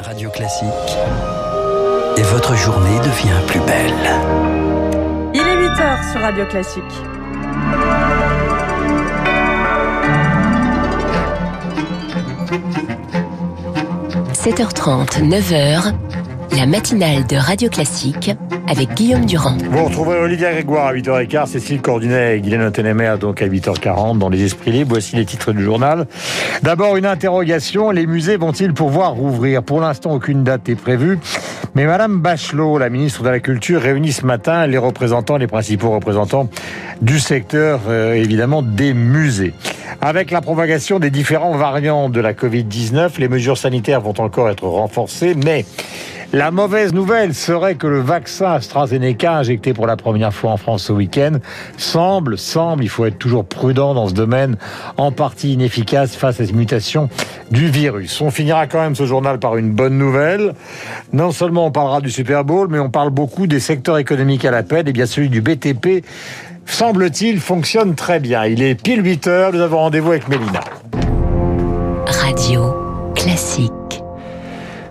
Radio Classique. Et votre journée devient plus belle. Il est 8 h sur Radio Classique. « 7h30, 9h, la matinale de Radio Classique avec Guillaume Durand. Vous retrouverez Olivia Grégoire à 8h15, Cécile Cordunet et Guylaine Tenemer donc à 8h40 dans les esprits libres. Voici les titres du journal. D'abord, une interrogation. Les musées vont-ils pouvoir rouvrir? Pour l'instant, aucune date est prévue. Mais Madame Bachelot, la ministre de la Culture, réunit ce matin les représentants, les principaux représentants du secteur, euh, évidemment, des musées. Avec la propagation des différents variants de la Covid-19, les mesures sanitaires vont encore être renforcées, mais la mauvaise nouvelle serait que le vaccin AstraZeneca injecté pour la première fois en France ce week-end semble, semble, il faut être toujours prudent dans ce domaine, en partie inefficace face à ces mutations du virus. On finira quand même ce journal par une bonne nouvelle. Non seulement on parlera du Super Bowl, mais on parle beaucoup des secteurs économiques à la peine, et bien celui du BTP semble-t-il, fonctionne très bien. Il est pile 8 heures, nous avons rendez-vous avec Mélina. Radio classique.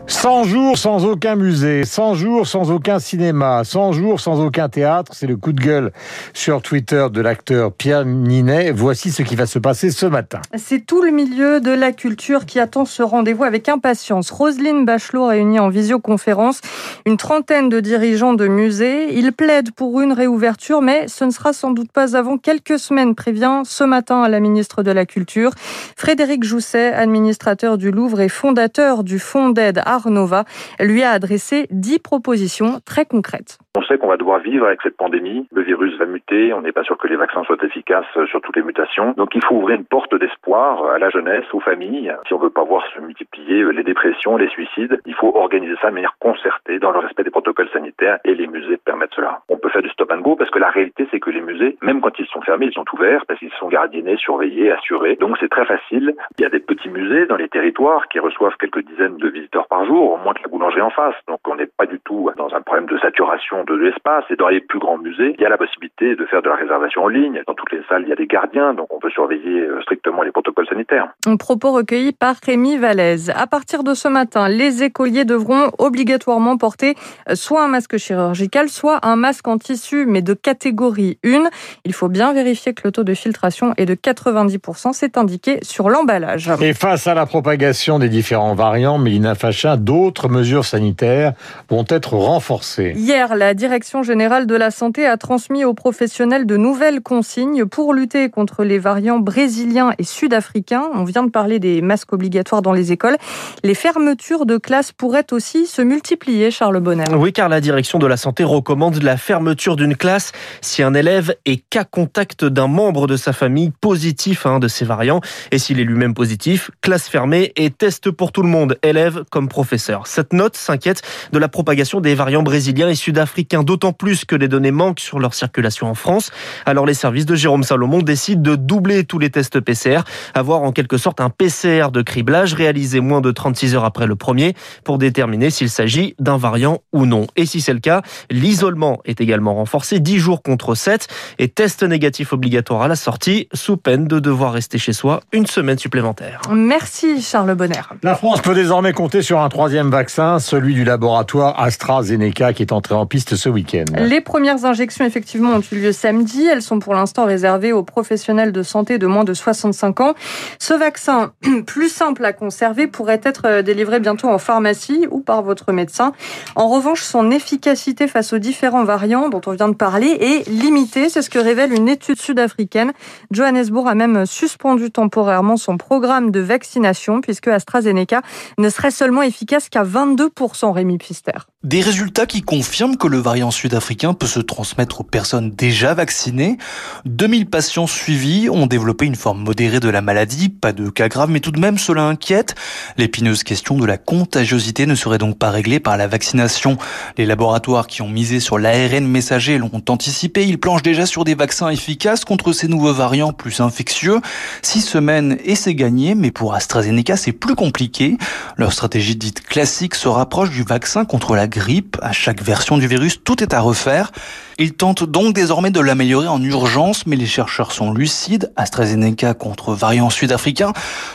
100 jours sans aucun musée, 100 jours sans aucun cinéma, 100 jours sans aucun théâtre, c'est le coup de gueule sur Twitter de l'acteur Pierre Ninet. Voici ce qui va se passer ce matin. C'est tout le milieu de la culture qui attend ce rendez-vous avec impatience. Roselyne Bachelot réunit en visioconférence une trentaine de dirigeants de musées. Ils plaident pour une réouverture, mais ce ne sera sans doute pas avant quelques semaines, prévient ce matin à la ministre de la Culture. Frédéric Jousset, administrateur du Louvre et fondateur du Fonds d'aide Arnova, lui a adressé dix propositions très concrètes. On sait qu'on va devoir vivre avec cette pandémie. Le virus va muter. On n'est pas sûr que les vaccins soient efficaces sur toutes les mutations. Donc il faut ouvrir une porte d'espoir à la jeunesse, aux familles. Si on veut pas voir se multiplier les dépressions, les suicides, il faut organiser ça de manière concertée dans le respect des protocoles sanitaires et les musées permettent cela. On peut faire du stop and go parce que la réalité c'est que les musées, même quand ils sont fermés, ils sont ouverts parce qu'ils sont gardiennés, surveillés, assurés. Donc c'est très facile. Il y a des petits musées dans les territoires qui reçoivent quelques dizaines de visiteurs par jour, au moins que la boulangerie en face. Donc on n'est pas du tout dans un problème de saturation de l'espace. Et dans les plus grands musées, il y a la possibilité de faire de la réservation en ligne. Dans toutes les salles, il y a des gardiens, donc on peut surveiller euh, strictement les protocoles sanitaires. Un propos recueilli par Rémi Vallès. À partir de ce matin, les écoliers devront obligatoirement porter euh, soit un masque chirurgical, soit un masque en tissu, mais de catégorie 1. Il faut bien vérifier que le taux de filtration est de 90%. C'est indiqué sur l'emballage. Et face à la propagation des différents variants, Mélina Fachin, d'autres mesures sanitaires vont être renforcées. Hier, la Direction générale de la santé a transmis aux professionnels de nouvelles consignes pour lutter contre les variants brésiliens et sud-africains. On vient de parler des masques obligatoires dans les écoles. Les fermetures de classes pourraient aussi se multiplier, Charles Bonner. Oui, car la direction de la santé recommande la fermeture d'une classe si un élève est cas contact d'un membre de sa famille positif à un de ces variants. Et s'il est lui-même positif, classe fermée et test pour tout le monde, élèves comme professeurs. Cette note s'inquiète de la propagation des variants brésiliens et sud-africains d'autant plus que les données manquent sur leur circulation en France. Alors les services de Jérôme Salomon décident de doubler tous les tests PCR, avoir en quelque sorte un PCR de criblage réalisé moins de 36 heures après le premier pour déterminer s'il s'agit d'un variant ou non. Et si c'est le cas, l'isolement est également renforcé, 10 jours contre 7 et test négatif obligatoire à la sortie sous peine de devoir rester chez soi une semaine supplémentaire. Merci Charles Bonner. La France peut désormais compter sur un troisième vaccin, celui du laboratoire AstraZeneca qui est entré en piste ce week-end. Les premières injections, effectivement, ont eu lieu samedi. Elles sont pour l'instant réservées aux professionnels de santé de moins de 65 ans. Ce vaccin, plus simple à conserver, pourrait être délivré bientôt en pharmacie ou par votre médecin. En revanche, son efficacité face aux différents variants dont on vient de parler est limitée. C'est ce que révèle une étude sud-africaine. Johannesburg a même suspendu temporairement son programme de vaccination puisque AstraZeneca ne serait seulement efficace qu'à 22%, Rémi Pfister. Des résultats qui confirment que le variant sud-africain peut se transmettre aux personnes déjà vaccinées. 2000 patients suivis ont développé une forme modérée de la maladie, pas de cas graves, mais tout de même cela inquiète. L'épineuse question de la contagiosité ne serait donc pas réglée par la vaccination. Les laboratoires qui ont misé sur l'ARN messager l'ont anticipé, ils planchent déjà sur des vaccins efficaces contre ces nouveaux variants plus infectieux. Six semaines et c'est gagné, mais pour AstraZeneca c'est plus compliqué. Leur stratégie dite classique se rapproche du vaccin contre la grippe. À chaque version du virus, tout est à refaire. Ils tentent donc désormais de l'améliorer en urgence, mais les chercheurs sont lucides. AstraZeneca contre variant sud-africain,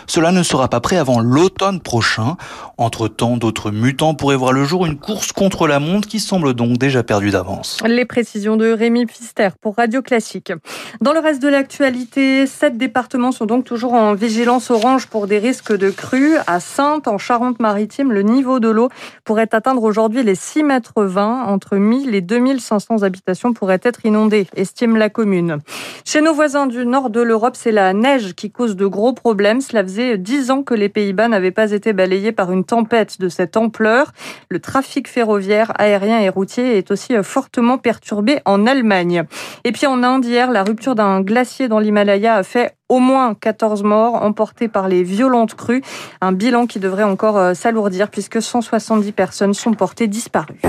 cela ne sera pas prêt avant l'automne prochain. Entre-temps, d'autres mutants pourraient voir le jour, une course contre la montre qui semble donc déjà perdue d'avance. Les précisions de Rémi Pfister pour Radio Classique. Dans le reste de l'actualité, sept départements sont donc toujours en vigilance orange pour des risques de crues. À Sainte, en Charente-Maritime, le niveau de l'eau pourrait atteindre aujourd'hui les 6 mètres 20. Entre 1000 et 2500 habitations pourrait être inondée, estime la commune. Chez nos voisins du nord de l'Europe, c'est la neige qui cause de gros problèmes. Cela faisait dix ans que les Pays-Bas n'avaient pas été balayés par une tempête de cette ampleur. Le trafic ferroviaire, aérien et routier est aussi fortement perturbé en Allemagne. Et puis en Inde, hier, la rupture d'un glacier dans l'Himalaya a fait au moins 14 morts emportés par les violentes crues. Un bilan qui devrait encore euh, s'alourdir puisque 170 personnes sont portées disparues.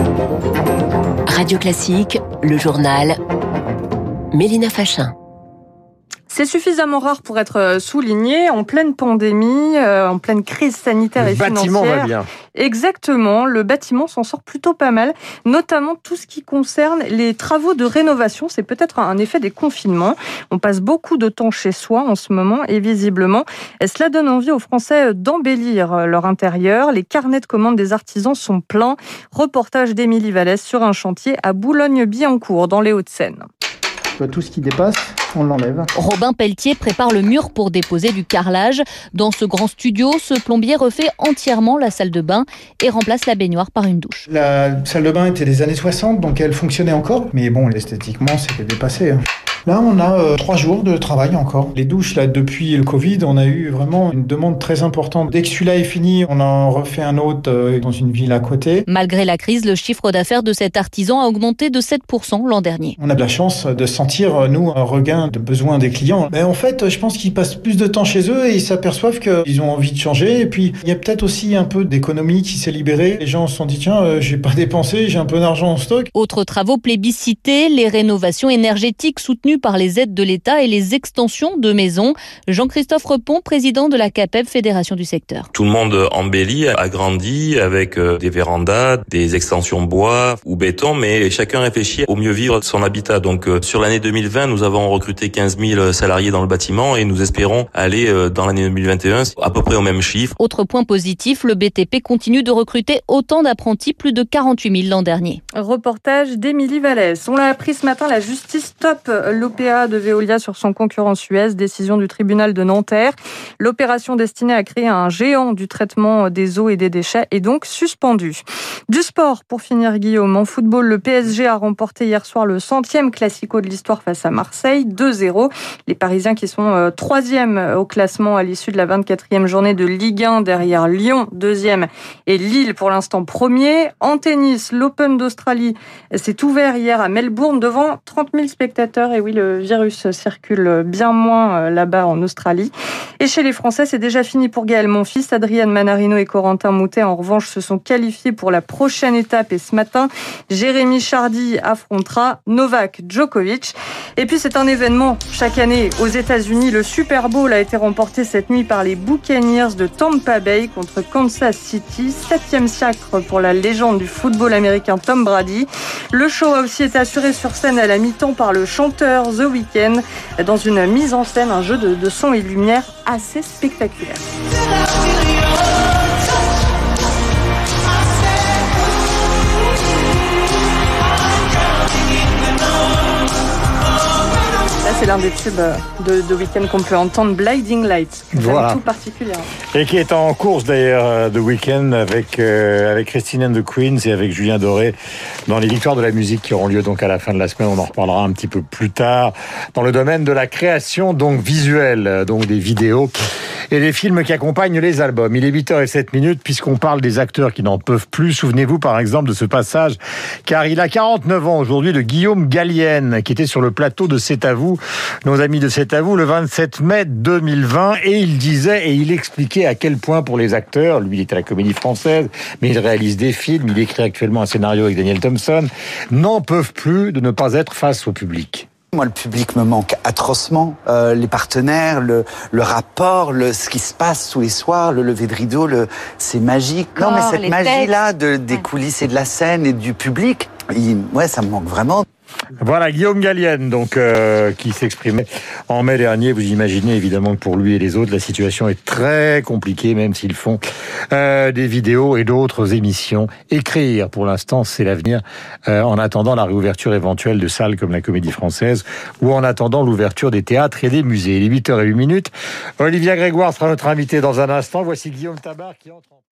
Radio Classique, le journal. Mélina Fachin. C'est suffisamment rare pour être euh, souligné en pleine pandémie, euh, en pleine crise sanitaire le et bâtiment financière. va bien. Exactement, le bâtiment s'en sort plutôt pas mal, notamment tout ce qui concerne les travaux de rénovation. C'est peut-être un effet des confinements. On passe beaucoup de temps chez soi en ce moment et visiblement, cela donne envie aux Français d'embellir leur intérieur. Les carnets de commandes des artisans sont pleins. Reportage d'Émilie Vallès sur un chantier à Boulogne-Billancourt dans les Hauts-de-Seine. Tout ce qui dépasse, on l'enlève. Robin Pelletier prépare le mur pour déposer du carrelage. Dans ce grand studio, ce plombier refait entièrement la salle de bain et remplace la baignoire par une douche. La salle de bain était des années 60, donc elle fonctionnait encore. Mais bon, esthétiquement, c'était dépassé. hein. Là, on a euh, trois jours de travail encore. Les douches, là, depuis le Covid, on a eu vraiment une demande très importante. Dès que celui-là est fini, on en refait un autre euh, dans une ville à côté. Malgré la crise, le chiffre d'affaires de cet artisan a augmenté de 7% l'an dernier. On a de la chance de sentir, euh, nous, un regain de besoin des clients. Mais en fait, je pense qu'ils passent plus de temps chez eux et ils s'aperçoivent qu'ils ont envie de changer. Et puis, il y a peut-être aussi un peu d'économie qui s'est libérée. Les gens se sont dit, tiens, euh, j'ai pas dépensé, j'ai un peu d'argent en stock. Autres travaux plébiscités, les rénovations énergétiques soutenues par les aides de l'État et les extensions de maisons. Jean-Christophe Repon, président de la CAPEB, Fédération du secteur. Tout le monde embellit, agrandit avec euh, des vérandas, des extensions bois ou béton, mais chacun réfléchit au mieux vivre son habitat. Donc euh, sur l'année 2020, nous avons recruté 15 000 salariés dans le bâtiment et nous espérons aller euh, dans l'année 2021 à peu près au même chiffre. Autre point positif, le BTP continue de recruter autant d'apprentis, plus de 48 000 l'an dernier. Reportage d'Émilie Vallès. On l'a appris ce matin, la justice stoppe l'OPA de Veolia sur son concurrent Suez, décision du tribunal de Nanterre. L'opération destinée à créer un géant du traitement des eaux et des déchets est donc suspendue. Du sport, pour finir Guillaume, en football, le PSG a remporté hier soir le centième classico de l'histoire face à Marseille, 2-0. Les Parisiens qui sont euh, troisième au classement à l'issue de la 24e journée de Ligue 1 derrière Lyon, deuxième, et Lille pour l'instant premier. En tennis, l'Open d'Australie s'est ouvert hier à Melbourne devant 30 000 spectateurs. Et oui, le virus circule bien moins euh, là-bas en Australie. Et chez les Français, c'est déjà fini pour Gaël Monfils. Adrienne Manarino et Corentin Moutet, en revanche, se sont qualifiés pour la prochaine étape. Et ce matin, Jérémy Chardy affrontera Novak Djokovic. Et puis, c'est un événement chaque année aux États-Unis. Le Super Bowl a été remporté cette nuit par les Buccaneers de Tampa Bay contre Kansas City. Septième sacre pour la légende du football américain Tom Brady. Le show a aussi été assuré sur scène à la mi-temps par le chanteur The Weeknd dans une mise en scène, un jeu de, de son et de lumière assez spectaculaire. C'est l'un des tubes de, de Weeknd qu'on peut entendre, Blinding Lights, Voilà. tout particulièrement. Et qui est en course d'ailleurs euh, de week-end avec, euh, avec Christine and the Queens et avec Julien Doré dans les victoires de la musique qui auront lieu donc à la fin de la semaine. On en reparlera un petit peu plus tard dans le domaine de la création donc visuelle, euh, donc des vidéos et des films qui accompagnent les albums. Il est 8h07 minutes puisqu'on parle des acteurs qui n'en peuvent plus. Souvenez-vous par exemple de ce passage car il a 49 ans aujourd'hui de Guillaume Gallienne qui était sur le plateau de C'est à vous, nos amis de C'est à vous le 27 mai 2020 et il disait et il expliquait à quel point pour les acteurs, lui il est à la comédie française, mais il réalise des films, il écrit actuellement un scénario avec Daniel Thompson, n'en peuvent plus de ne pas être face au public. Moi, le public me manque atrocement. Euh, les partenaires, le, le rapport, le, ce qui se passe tous les soirs, le lever de rideau, le, c'est magique. non, mais cette magie-là de, des coulisses et de la scène et du public, il, ouais, ça me manque vraiment. Voilà Guillaume Gallienne, donc euh, qui s'exprimait en mai dernier. Vous imaginez évidemment que pour lui et les autres, la situation est très compliquée, même s'ils font euh, des vidéos et d'autres émissions. Écrire, pour l'instant, c'est l'avenir. Euh, en attendant la réouverture éventuelle de salles comme la Comédie Française, ou en attendant l'ouverture des théâtres et des musées. Il est 8h08 minutes. Olivia Grégoire sera notre invité dans un instant. Voici Guillaume Tabar qui entre.